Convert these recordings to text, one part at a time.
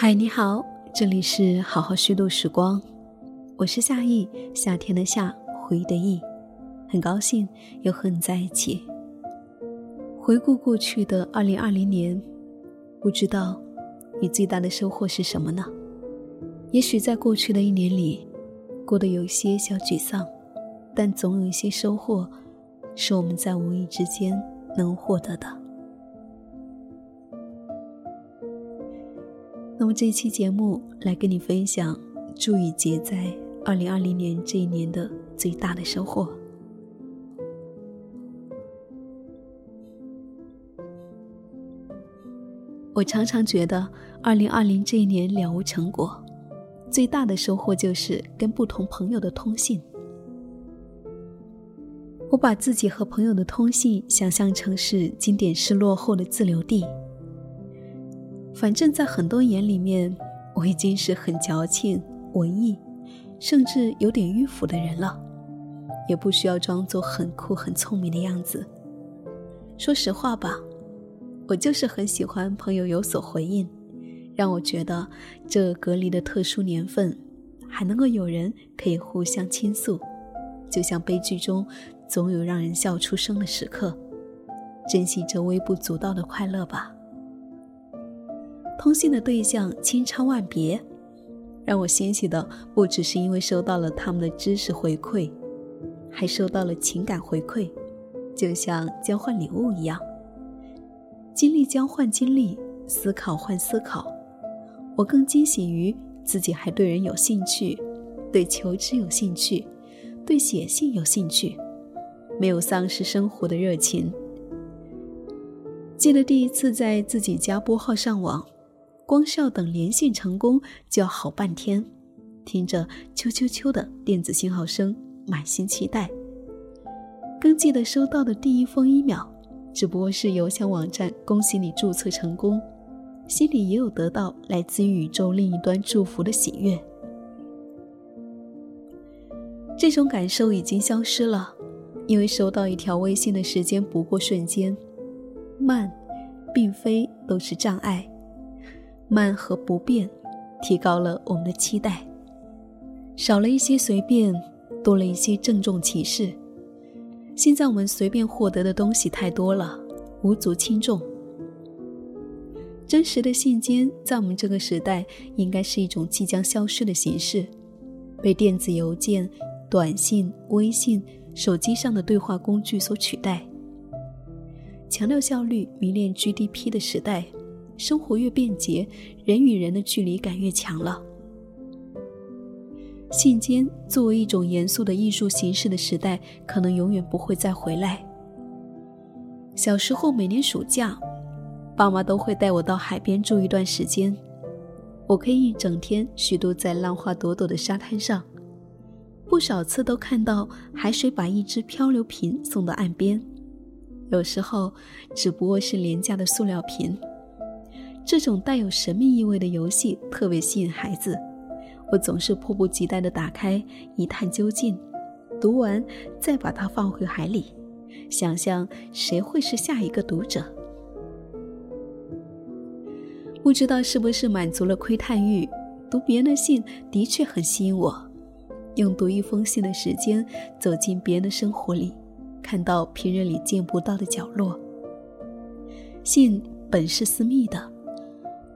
嗨，你好，这里是好好虚度时光，我是夏意，夏天的夏，回忆的忆，很高兴又和你在一起。回顾过去的二零二零年，不知道你最大的收获是什么呢？也许在过去的一年里，过得有些小沮丧，但总有一些收获，是我们在无意之间能获得的。那么这一期节目来跟你分享朱雨杰在二零二零年这一年的最大的收获。我常常觉得二零二零这一年了无成果，最大的收获就是跟不同朋友的通信。我把自己和朋友的通信想象成是经典失落后的自留地。反正，在很多眼里面，我已经是很矫情、文艺，甚至有点迂腐的人了，也不需要装作很酷、很聪明的样子。说实话吧，我就是很喜欢朋友有所回应，让我觉得这隔离的特殊年份，还能够有人可以互相倾诉，就像悲剧中总有让人笑出声的时刻，珍惜这微不足道的快乐吧。通信的对象千差万别，让我欣喜的不只是因为收到了他们的知识回馈，还收到了情感回馈，就像交换礼物一样。经历交换经历，思考换思考，我更惊喜于自己还对人有兴趣，对求知有兴趣，对写信有兴趣，没有丧失生活的热情。记得第一次在自己家拨号上网。光是要等连线成功，就要好半天。听着“啾啾啾”的电子信号声，满心期待。更记得收到的第一封 email，只不过是邮箱网站恭喜你注册成功，心里也有得到来自于宇宙另一端祝福的喜悦。这种感受已经消失了，因为收到一条微信的时间不过瞬间。慢，并非都是障碍。慢和不变，提高了我们的期待，少了一些随便，多了一些郑重其事。现在我们随便获得的东西太多了，无足轻重。真实的信笺在我们这个时代，应该是一种即将消失的形式，被电子邮件、短信、微信、手机上的对话工具所取代。强调效率、迷恋 GDP 的时代。生活越便捷，人与人的距离感越强了。信笺作为一种严肃的艺术形式的时代，可能永远不会再回来。小时候，每年暑假，爸妈都会带我到海边住一段时间，我可以一整天虚度在浪花朵朵的沙滩上，不少次都看到海水把一只漂流瓶送到岸边，有时候只不过是廉价的塑料瓶。这种带有神秘意味的游戏特别吸引孩子，我总是迫不及待地打开一探究竟，读完再把它放回海里，想象谁会是下一个读者。不知道是不是满足了窥探欲，读别人的信的确很吸引我。用读一封信的时间走进别人的生活里，看到平日里见不到的角落。信本是私密的。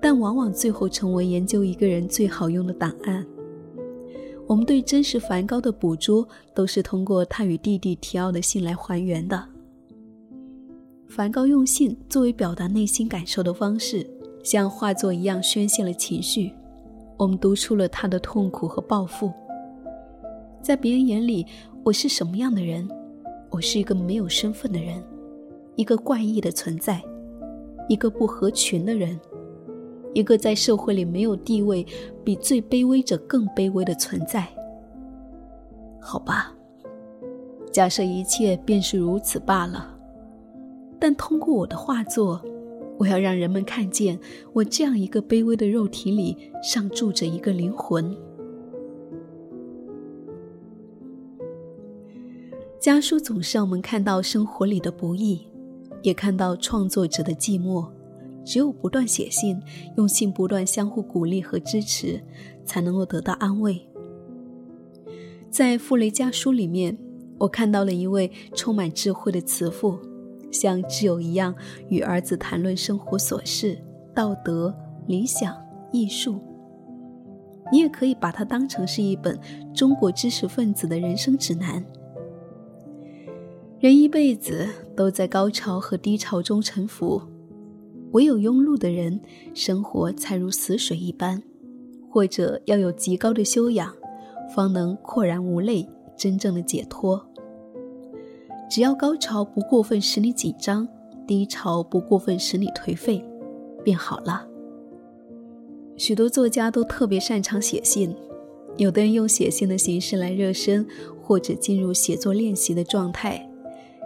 但往往最后成为研究一个人最好用的档案。我们对真实梵高的捕捉，都是通过他与弟弟提奥的信来还原的。梵高用信作为表达内心感受的方式，像画作一样宣泄了情绪。我们读出了他的痛苦和抱负。在别人眼里，我是什么样的人？我是一个没有身份的人，一个怪异的存在，一个不合群的人。一个在社会里没有地位，比最卑微者更卑微的存在。好吧，假设一切便是如此罢了。但通过我的画作，我要让人们看见，我这样一个卑微的肉体里，上住着一个灵魂。家书总是让我们看到生活里的不易，也看到创作者的寂寞。只有不断写信，用信不断相互鼓励和支持，才能够得到安慰。在傅雷家书里面，我看到了一位充满智慧的慈父，像挚友一样与儿子谈论生活琐事、道德、理想、艺术。你也可以把它当成是一本中国知识分子的人生指南。人一辈子都在高潮和低潮中沉浮，唯有庸碌的人，生活才如死水一般，或者要有极高的修养，方能阔然无泪，真正的解脱。只要高潮不过分使你紧张，低潮不过分使你颓废，便好了。许多作家都特别擅长写信，有的人用写信的形式来热身，或者进入写作练习的状态，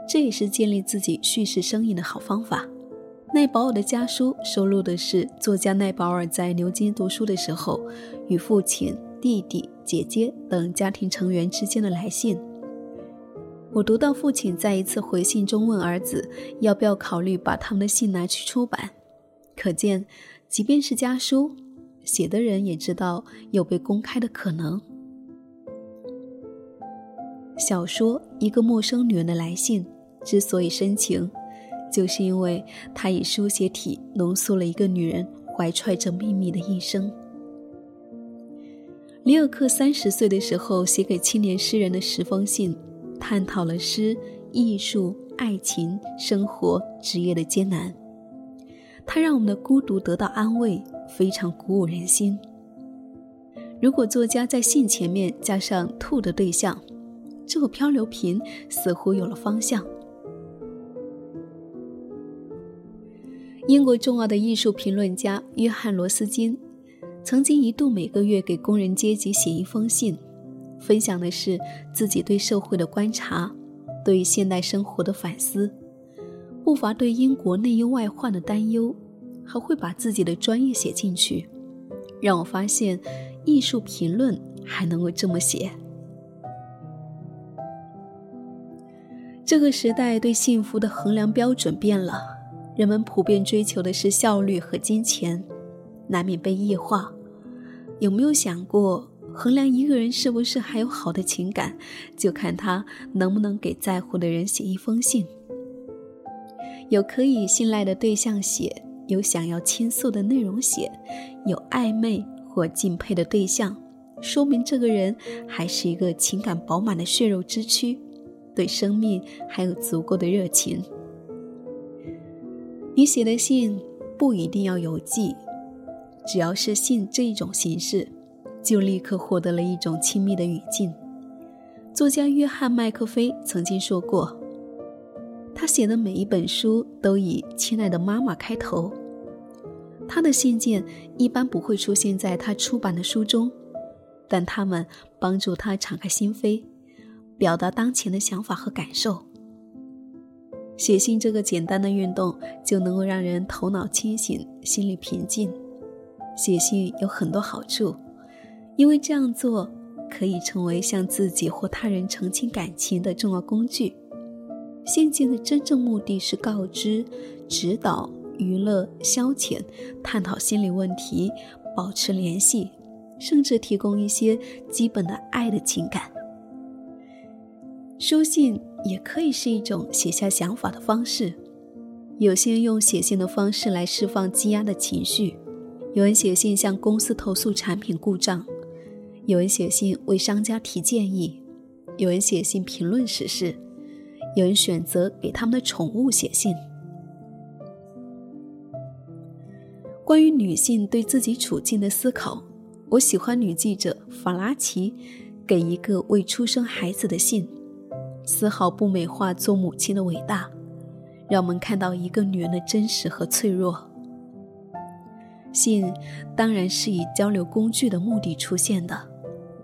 这也是建立自己叙事生意的好方法。奈保尔的家书收录的是作家奈保尔在牛津读书的时候，与父亲、弟弟、姐姐等家庭成员之间的来信。我读到父亲在一次回信中问儿子要不要考虑把他们的信拿去出版，可见，即便是家书。写的人也知道有被公开的可能。小说《一个陌生女人的来信》之所以深情，就是因为他以书写体浓缩了一个女人怀揣着秘密的一生。里尔克三十岁的时候写给青年诗人的十封信，探讨了诗、艺术、爱情、生活、职业的艰难。它让我们的孤独得到安慰。非常鼓舞人心。如果作家在信前面加上“兔”的对象，这个漂流瓶似乎有了方向。英国重要的艺术评论家约翰·罗斯金，曾经一度每个月给工人阶级写一封信，分享的是自己对社会的观察，对现代生活的反思，不乏对英国内忧外患的担忧。还会把自己的专业写进去，让我发现，艺术评论还能够这么写。这个时代对幸福的衡量标准变了，人们普遍追求的是效率和金钱，难免被异化。有没有想过，衡量一个人是不是还有好的情感，就看他能不能给在乎的人写一封信，有可以信赖的对象写。有想要倾诉的内容写，有暧昧或敬佩的对象，说明这个人还是一个情感饱满的血肉之躯，对生命还有足够的热情。你写的信不一定要邮寄，只要是信这一种形式，就立刻获得了一种亲密的语境。作家约翰·麦克菲曾经说过。他写的每一本书都以“亲爱的妈妈”开头。他的信件一般不会出现在他出版的书中，但他们帮助他敞开心扉，表达当前的想法和感受。写信这个简单的运动就能够让人头脑清醒、心里平静。写信有很多好处，因为这样做可以成为向自己或他人澄清感情的重要工具。信件的真正目的是告知、指导、娱乐、消遣、探讨心理问题、保持联系，甚至提供一些基本的爱的情感。书信也可以是一种写下想法的方式。有些人用写信的方式来释放积压的情绪，有人写信向公司投诉产品故障，有人写信为商家提建议，有人写信评论时事。有人选择给他们的宠物写信。关于女性对自己处境的思考，我喜欢女记者法拉奇给一个未出生孩子的信，丝毫不美化做母亲的伟大，让我们看到一个女人的真实和脆弱。信当然是以交流工具的目的出现的，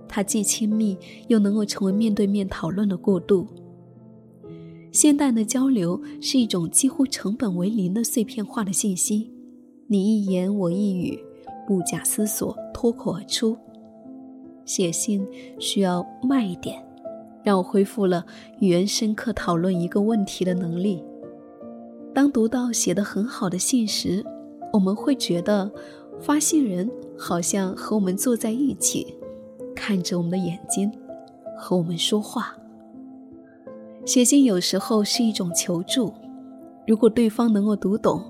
它既亲密，又能够成为面对面讨论的过渡。现代的交流是一种几乎成本为零的碎片化的信息，你一言我一语，不假思索脱口而出。写信需要慢一点，让我恢复了与人深刻讨论一个问题的能力。当读到写得很好的信时，我们会觉得发信人好像和我们坐在一起，看着我们的眼睛，和我们说话。写信有时候是一种求助，如果对方能够读懂，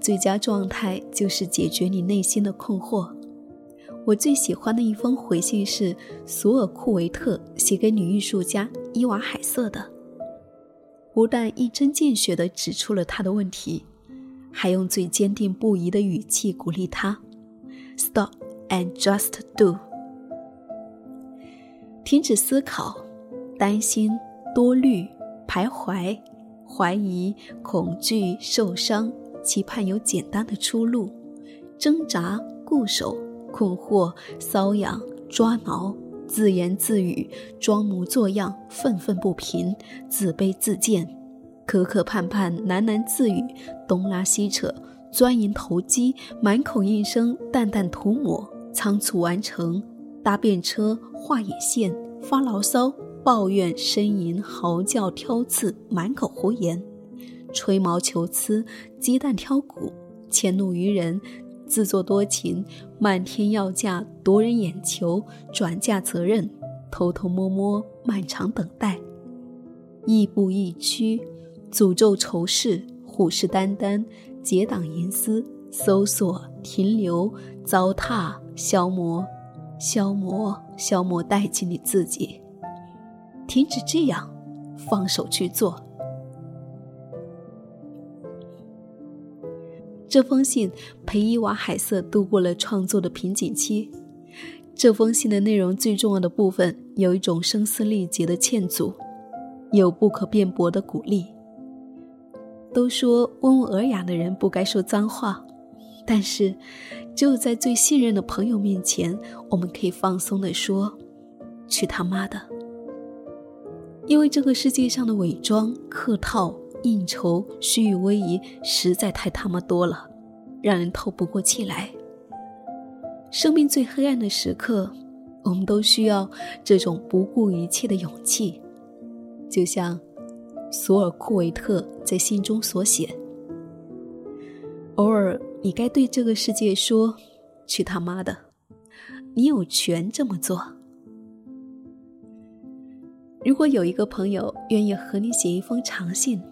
最佳状态就是解决你内心的困惑。我最喜欢的一封回信是索尔库维特写给女艺术家伊娃海瑟的，不但一针见血地指出了他的问题。还用最坚定不移的语气鼓励他：“Stop and just do。”停止思考、担心、多虑、徘徊、怀疑、恐惧、受伤、期盼有简单的出路、挣扎、固守、困惑、瘙痒、抓挠、自言自语、装模作样、愤愤不平、自卑自贱。磕磕绊绊，喃喃自语，东拉西扯，钻营投机，满口应声，淡淡涂抹，仓促完成，搭便车，画眼线，发牢骚，抱怨，呻吟，嚎叫，挑刺，满口胡言，吹毛求疵，鸡蛋挑骨，迁怒于人，自作多情，漫天要价，夺人眼球，转嫁责任，偷偷摸摸，漫长等待，亦步亦趋。诅咒仇视，虎视眈眈，结党营私，搜索，停留，糟蹋，消磨，消磨，消磨殆尽你自己。停止这样，放手去做。这封信陪伊娃海瑟度过了创作的瓶颈期。这封信的内容最重要的部分，有一种声嘶力竭的劝阻，有不可辩驳的鼓励。都说温文尔雅的人不该说脏话，但是只有在最信任的朋友面前，我们可以放松的说：“去他妈的！”因为这个世界上的伪装、客套、应酬、虚与委蛇实在太他妈多了，让人透不过气来。生命最黑暗的时刻，我们都需要这种不顾一切的勇气，就像。索尔库维特在信中所写：“偶尔，你该对这个世界说，去他妈的！你有权这么做。如果有一个朋友愿意和你写一封长信，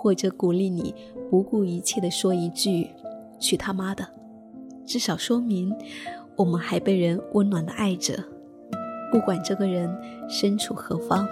或者鼓励你不顾一切的说一句‘去他妈的’，至少说明我们还被人温暖的爱着，不管这个人身处何方。”